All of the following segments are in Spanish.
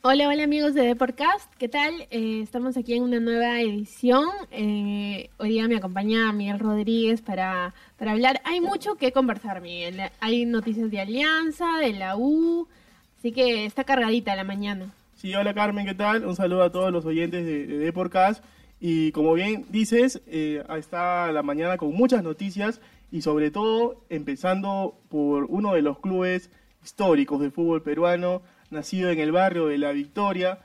Hola, hola amigos de Deporcast, ¿qué tal? Eh, estamos aquí en una nueva edición. Eh, hoy día me acompaña Miguel Rodríguez para, para hablar. Hay mucho que conversar, Miguel. Hay noticias de Alianza, de la U, así que está cargadita la mañana. Sí, hola Carmen, ¿qué tal? Un saludo a todos los oyentes de, de Deporcast. Y como bien dices, eh, está la mañana con muchas noticias y sobre todo empezando por uno de los clubes históricos del fútbol peruano, nacido en el barrio de La Victoria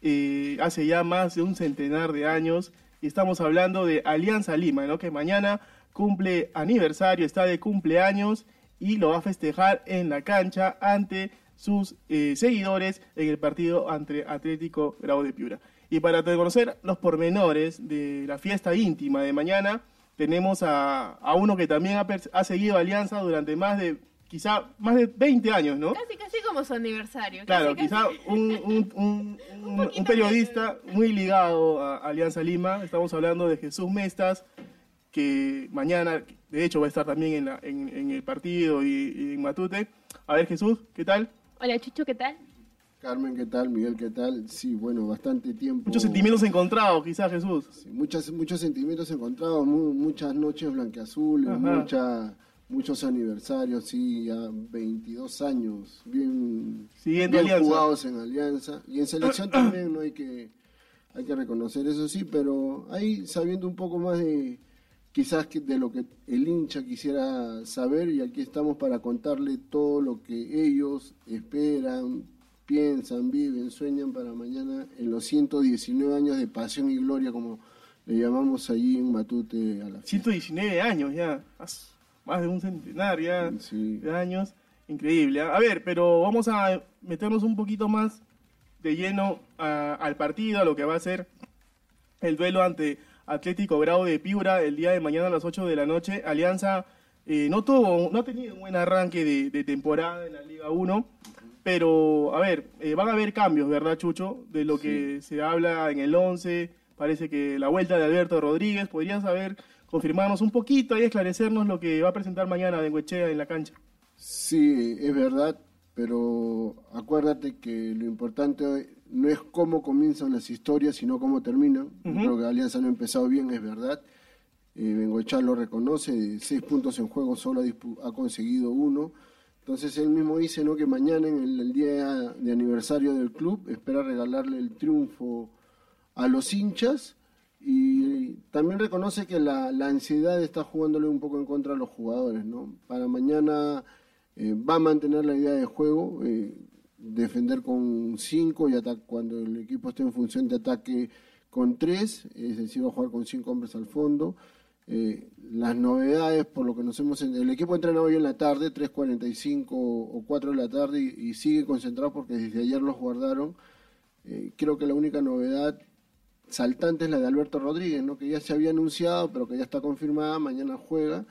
eh, hace ya más de un centenar de años. Y estamos hablando de Alianza Lima, ¿no? que mañana cumple aniversario, está de cumpleaños y lo va a festejar en la cancha ante sus eh, seguidores en el partido ante Atlético Grau de Piura. Y para conocer los pormenores de la fiesta íntima de mañana, tenemos a, a uno que también ha, ha seguido Alianza durante más de quizá más de 20 años, ¿no? Casi, casi como su aniversario. Claro, casi, quizá casi. un, un, un, un, poquito un periodista muy ligado a Alianza Lima. Estamos hablando de Jesús Mestas, que mañana, de hecho, va a estar también en, la, en, en el partido y, y en Matute. A ver, Jesús, ¿qué tal? Hola, Chucho, ¿qué tal? Carmen, ¿qué tal? Miguel, ¿qué tal? Sí, bueno, bastante tiempo. Muchos sentimientos encontrados, quizás, Jesús. Sí, muchas, muchos sentimientos encontrados, mu- muchas noches blanqueazules, Ajá. Muchos aniversarios, sí, ya 22 años, bien, Siguiendo bien jugados en Alianza. Y en selección también, ¿no? Hay que, hay que reconocer eso, sí, pero ahí sabiendo un poco más de quizás que- de lo que el hincha quisiera saber y aquí estamos para contarle todo lo que ellos esperan, piensan, viven, sueñan para mañana en los 119 años de pasión y gloria como le llamamos allí en Matute a la fiesta. 119 años ya, más de un centenar ya Sí. de años. Increíble. A ver, pero vamos a meternos un poquito más de lleno a- al partido, a lo que va a ser el duelo ante Atlético Grau de Piura el día de mañana a las 8 de la noche. Alianza eh, no tuvo, no ha tenido un buen arranque de, de temporada en la Liga 1, pero a ver, eh, van a haber cambios, ¿verdad, Chucho? De lo que se habla en el 11, parece que la vuelta de Alberto Rodríguez, ¿podrías saber, confirmarnos un poquito y esclarecernos lo que va a presentar mañana de Huechea en la cancha? Sí, es verdad, pero acuérdate que lo importante no es cómo comienzan las historias, sino cómo terminan. Ujú. Creo que Alianza no ha empezado bien, es verdad. Eh, lo reconoce, de seis puntos en juego solo ha, conseguido uno. Entonces él mismo dice ¿no? que mañana, en el, el día de aniversario del club, espera regalarle el triunfo a los hinchas y también reconoce que la, la ansiedad está jugándole un poco en contra a los jugadores. ¿no? Para mañana eh, va a mantener la idea de juego, eh, defender con 5 y cuando el equipo esté en función de ataque con 3, es decir, va a jugar con 5 hombres al fondo. Eh, las novedades, por lo que nos hemos... El equipo entrena hoy en la tarde, 3.45 o 4 de la tarde, y, y sigue concentrado porque desde ayer los guardaron. Creo que la única novedad saltante es la de Alberto Rodríguez, ¿no? que ya se había anunciado, pero que ya está confirmada, mañana juega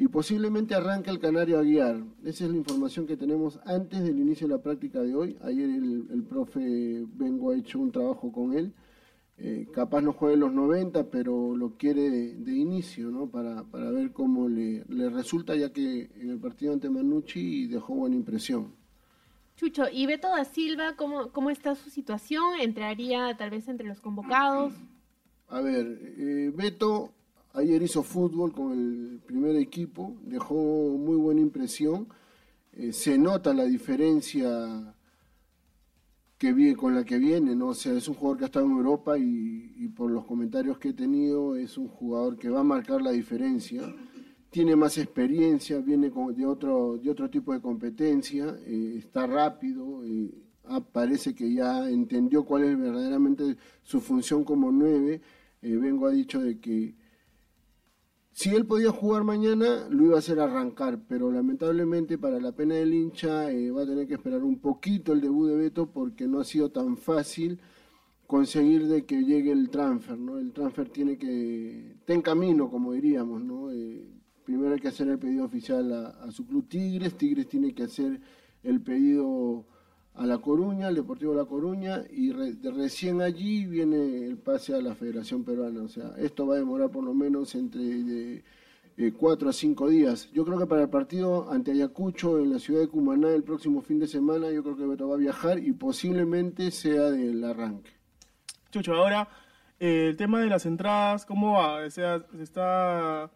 y posiblemente arranca el Canario a guiar. Esa es la información que tenemos antes del inicio de la práctica de hoy. Ayer el, el profe Bengo ha hecho un trabajo con él. Eh, capaz no juegue los 90, pero lo quiere de, de inicio, ¿no? Para, para ver cómo le, le resulta, ya que en el partido ante Manucci dejó buena impresión. Chucho, ¿y Beto da Silva, cómo, cómo está su situación? ¿Entraría tal vez entre los convocados? A ver, eh, Beto ayer hizo fútbol con el primer equipo, dejó muy buena impresión. Eh, se nota la diferencia que viene, con la que viene, ¿no? O sea, es un jugador que ha estado en Europa y, y por los comentarios que he tenido es un jugador que va a marcar la diferencia. Tiene más experiencia, viene de otro de otro tipo de competencia, eh, está rápido, eh, ah, parece que ya entendió cuál es verdaderamente su función como nueve. Eh, Vengo ha dicho de que si él podía jugar mañana, lo iba a hacer arrancar, pero lamentablemente para la pena del hincha eh, va a tener que esperar un poquito el debut de Beto porque no ha sido tan fácil conseguir de que llegue el transfer, ¿no? El transfer tiene que, está en camino, como diríamos, ¿no? Primero hay que hacer el pedido oficial a, su club Tigres, Tigres tiene que hacer el pedido a La Coruña, al Deportivo La Coruña, y de recién allí viene el pase a la Federación Peruana. O sea, esto va a demorar por lo menos entre eh, cuatro a cinco días. Yo creo que para el partido ante Ayacucho en la ciudad de Cumaná el próximo fin de semana, yo creo que Beto va a viajar y posiblemente sea del arranque. Chucho, ahora eh, el tema de las entradas, ¿cómo va? O sea, se está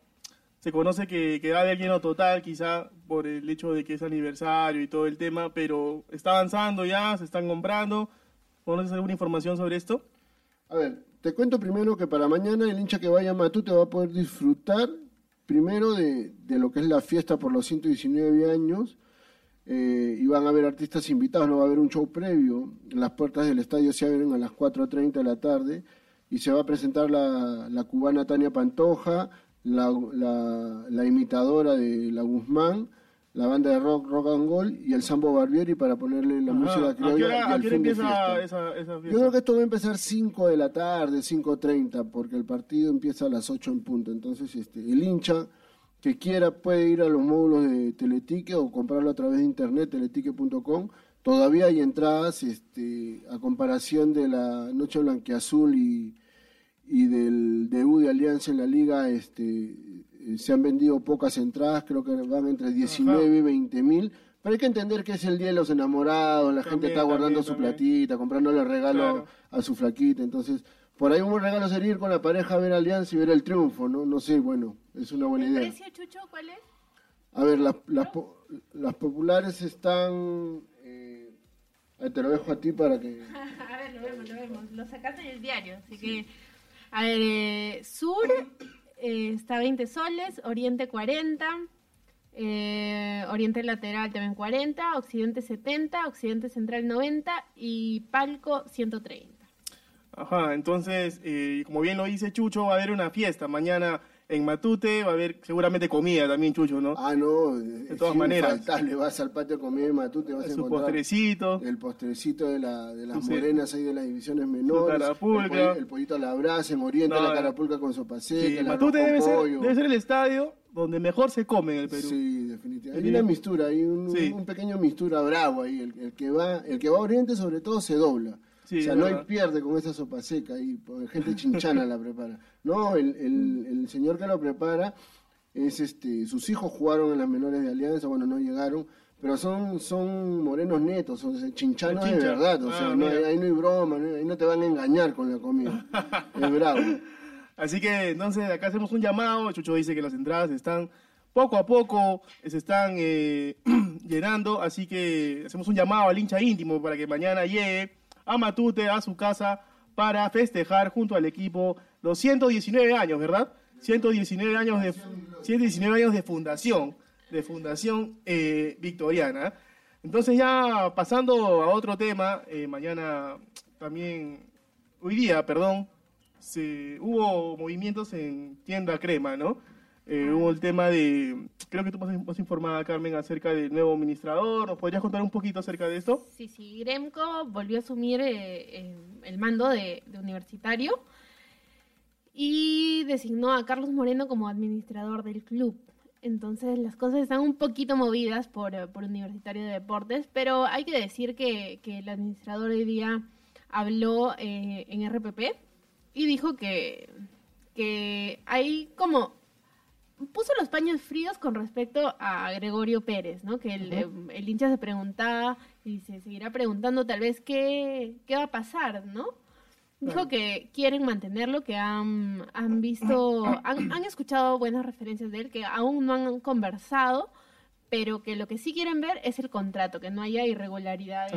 se conoce que, que va de lleno total, quizá por el hecho de que es aniversario y todo el tema, pero está avanzando ya, se están comprando. ¿Conoces alguna información sobre esto? A ver, te cuento primero que para mañana el hincha que vaya a Matute va a poder disfrutar primero de, de lo que es la fiesta por los 119 años. Eh, y van a haber artistas invitados, no va a haber un show previo. Las puertas del estadio se abren a las 4.30 de la tarde y se va a presentar la, la cubana Tania Pantoja, la, la, imitadora de La Guzmán, la banda de rock Rock and Gold y el Sambo Barbieri para ponerle la música criolla ¿A qué empieza esa, esa, fiesta? Yo creo que esto va a empezar 5 de la tarde, 5.30, porque el partido empieza a las 8 en punto. Entonces, este, el hincha que quiera puede ir a los módulos de Teletique o comprarlo a través de internet, teletique.com. Todavía hay entradas este, a comparación de la Noche Blanqueazul y, y del debut de Alianza en la liga. Este, se han vendido pocas entradas, creo que van entre 19 y 20 mil. Pero hay que entender que es el día de los enamorados, la gente está guardando su platita, comprándole regalo a su flaquita. Entonces, por ahí un buen regalo sería ir con la pareja a ver Alianza y ver el triunfo, ¿no? No sé, bueno, es una buena idea. ¿El precio, Chucho, cuál es? A ver, las, las, populares están... Eh, te lo dejo a ti para que... a ver, lo vemos, lo vemos. Lo sacaste en el diario, así que... A ver, eh, Sur eh, está 20 soles, Oriente 40, eh, Oriente Lateral también 40, Occidente 70, Occidente Central 90 y Palco 130. Ajá, entonces, como bien lo dice Chucho, va a haber una fiesta mañana en Matute, va a haber seguramente comida también, Chucho, ¿no? Ah, no, de todas maneras. le vas al patio de comida en Matute, vas a encontrar postrecito. el postrecito de, la, de las morenas ahí de las divisiones menores, carapulca. El, pollito a la brasa, en Oriente la carapulca con sopa seca, sí, Matute debe ser, debe ser el estadio donde mejor se come en el Perú. Sí, definitivamente. Hay una mistura, hay un, pequeño mistura bravo ahí, el, el, que va, el que va a Oriente sobre todo se dobla o sea, no hay pierde con esa sopa seca y gente chinchana la prepara. No, el, el, señor que lo prepara es este, sus hijos jugaron en las menores de Alianza, bueno, no llegaron, pero son, son morenos netos, son chinchanos de verdad, o sea, ah, no, ahí no hay broma, ahí no te van a engañar con la comida. es bravo. Así que entonces acá hacemos un llamado, Chucho dice que las entradas están poco a poco se están eh, llenando, así que hacemos un llamado al hincha íntimo para que mañana llegue a Matute, a su casa, para festejar junto al equipo los 119 años, ¿verdad? 119 años de, 119 años de fundación, de fundación eh, victoriana. Entonces ya pasando a otro tema, eh, mañana también, hoy día, perdón, se, hubo movimientos en Tienda Crema, ¿no? Eh, hubo el tema de, creo que tú más informada, Carmen, acerca del nuevo administrador. ¿Nos podrías contar un poquito acerca de esto? Sí, sí, Gremco volvió a asumir eh, el mando de, universitario y designó a Carlos Moreno como administrador del club. Entonces las cosas están un poquito movidas por, por Universitario de Deportes, pero hay que decir que, que el administrador hoy día habló eh, en RPP y dijo que, que hay como puso los paños fríos con respecto a Gregorio Pérez, ¿no? Que el, el, hincha se preguntaba y se seguirá preguntando tal vez qué, qué va a pasar, ¿no? Dijo que quieren mantenerlo, que han, han visto, han, han, escuchado buenas referencias de él, que aún no han conversado, pero que lo que sí quieren ver es el contrato, que no haya irregularidades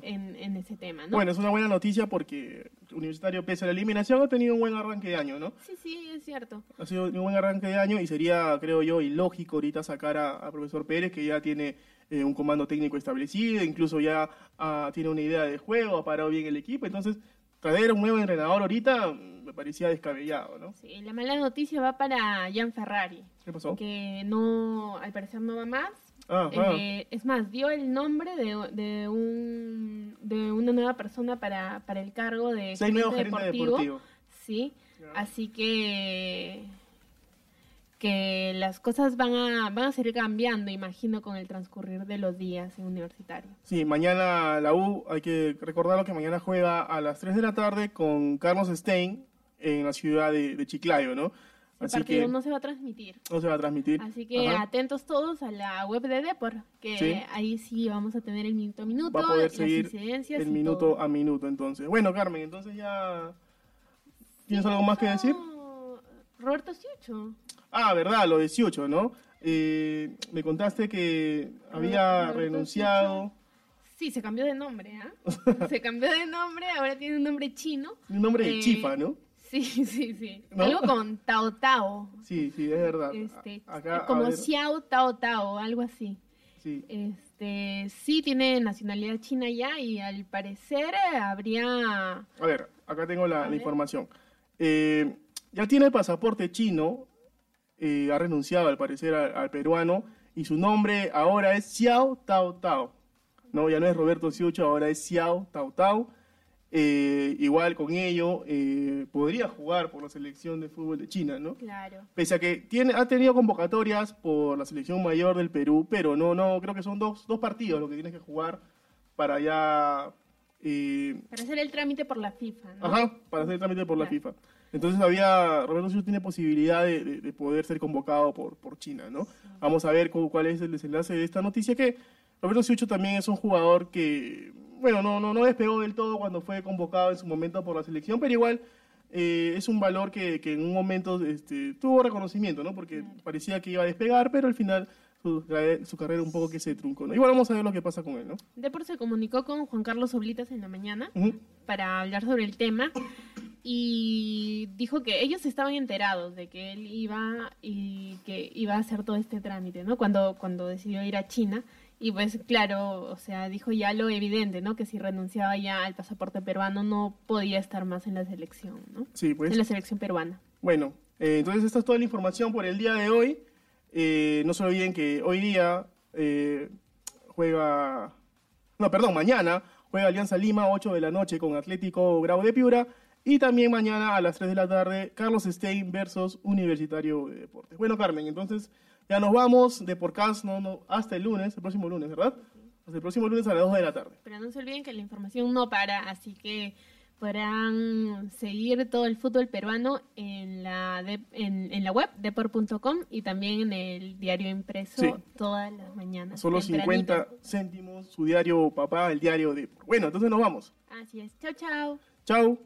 en, en, ese tema, ¿no? Bueno, es una buena noticia porque Universitario, pese a la eliminación, ha tenido un buen arranque de año, ¿no? Sí, sí, es cierto. Ha sido un buen arranque de año y sería, creo yo, ilógico ahorita sacar a, profesor Pérez, que ya tiene eh, un comando técnico establecido, incluso ya ah, tiene una idea de juego, ha parado bien el equipo, entonces traer un nuevo entrenador ahorita me parecía descabellado, ¿no? Sí, la mala noticia va para Gian Ferrari, ¿Qué pasó? que no, al parecer no va más. Ah, ah. Eh, es más, dio el nombre de, de, un, de una nueva persona para, para el cargo de nuevos gerente gerentes deportivos. Sí, Ya. así que que las cosas van a van a seguir cambiando, imagino, con el transcurrir de los días en universitario. Sí, mañana la U, hay que recordarlo que mañana juega a las 3 de la tarde con Carlos Stein en la ciudad de, de Chiclayo, ¿no? El Así partido que no se va a transmitir. no se va a transmitir. Así que Ajá. atentos todos a la web de Depor, que Sí. ahí sí vamos a tener el minuto a minuto, va a poder las seguir incidencias el minuto todo. a minuto entonces. Bueno, Carmen, entonces ya... ¿Tienes algo más que decir? Roberto Siucho. Ah, verdad, lo 18, ¿no? Eh, me contaste que había Roberto renunciado. Sí, se cambió de nombre, ¿ah? se cambió de nombre, ahora tiene un nombre chino. Un nombre de Eh, chifa, ¿no? Sí, sí, sí. ¿No? Algo con Tao Tao. Sí, sí, es verdad. Este, acá, como Xiao Tao Tao, algo así. sí. Este, sí tiene nacionalidad china ya y al parecer eh, habría A ver, acá tengo la, información. Eh, ya tiene el pasaporte chino, eh, ha renunciado al parecer al, al peruano y su nombre ahora es Xiao Tao Tao. No, ya no es Roberto Siucho, ahora es Xiao Tao Tao. Eh, igual con ello eh, podría jugar por la selección de fútbol de China, ¿no? claro. Pese a que tiene, ha tenido convocatorias por la selección mayor del Perú, pero no, no, creo que son dos, dos partidos lo que tienes que jugar para ya eh, Para hacer el trámite por la FIFA, ¿no? Ajá, para hacer el trámite por la. FIFA. Entonces había, Roberto Siucho tiene posibilidad de, de- de poder ser convocado por, por China, ¿no? Vamos a ver cu- cuál es el desenlace de esta noticia, que Roberto Siucho también es un jugador que, bueno, no, no, no despegó del todo cuando fue convocado en su momento por la selección, pero igual eh, es un valor que, que en un momento este, tuvo reconocimiento, ¿no? Porque parecía que iba a despegar, pero al final su, su carrera un poco que se truncó, ¿no? Igual vamos a ver lo que pasa con él, ¿no? Depor se comunicó con Juan Carlos Oblitas en la mañana para hablar sobre el tema y dijo que ellos estaban enterados de que él iba y que iba a hacer todo este trámite, ¿no? Cuando cuando decidió ir a China y pues claro, o sea, dijo ya lo evidente, ¿no? Que si renunciaba ya al pasaporte peruano no podía estar más en la selección, ¿no? Sí, pues. En la selección peruana. Bueno, eh, entonces esta es toda la información por el día de hoy. Eh, no se olviden que hoy día eh, juega, no, perdón, mañana juega Alianza Lima, 8 de la noche con Atlético Grau de Piura. Y también mañana a las 3 de la tarde, Carlos Stein versus Universitario de Deportes. Bueno, Carmen, entonces ya nos vamos de podcast no, no, hasta el lunes, el próximo lunes, ¿verdad? Hasta el próximo lunes a las 2 de la tarde. Pero no se olviden que la información no para, así que podrán seguir todo el fútbol peruano en la de- en, en la web depor.com y también en el diario impreso Sí. todas las mañanas. Solo tempranito. 50 céntimos, su diario papá, el diario de... Bueno, entonces nos vamos. Así es. Chao, chao. Chao.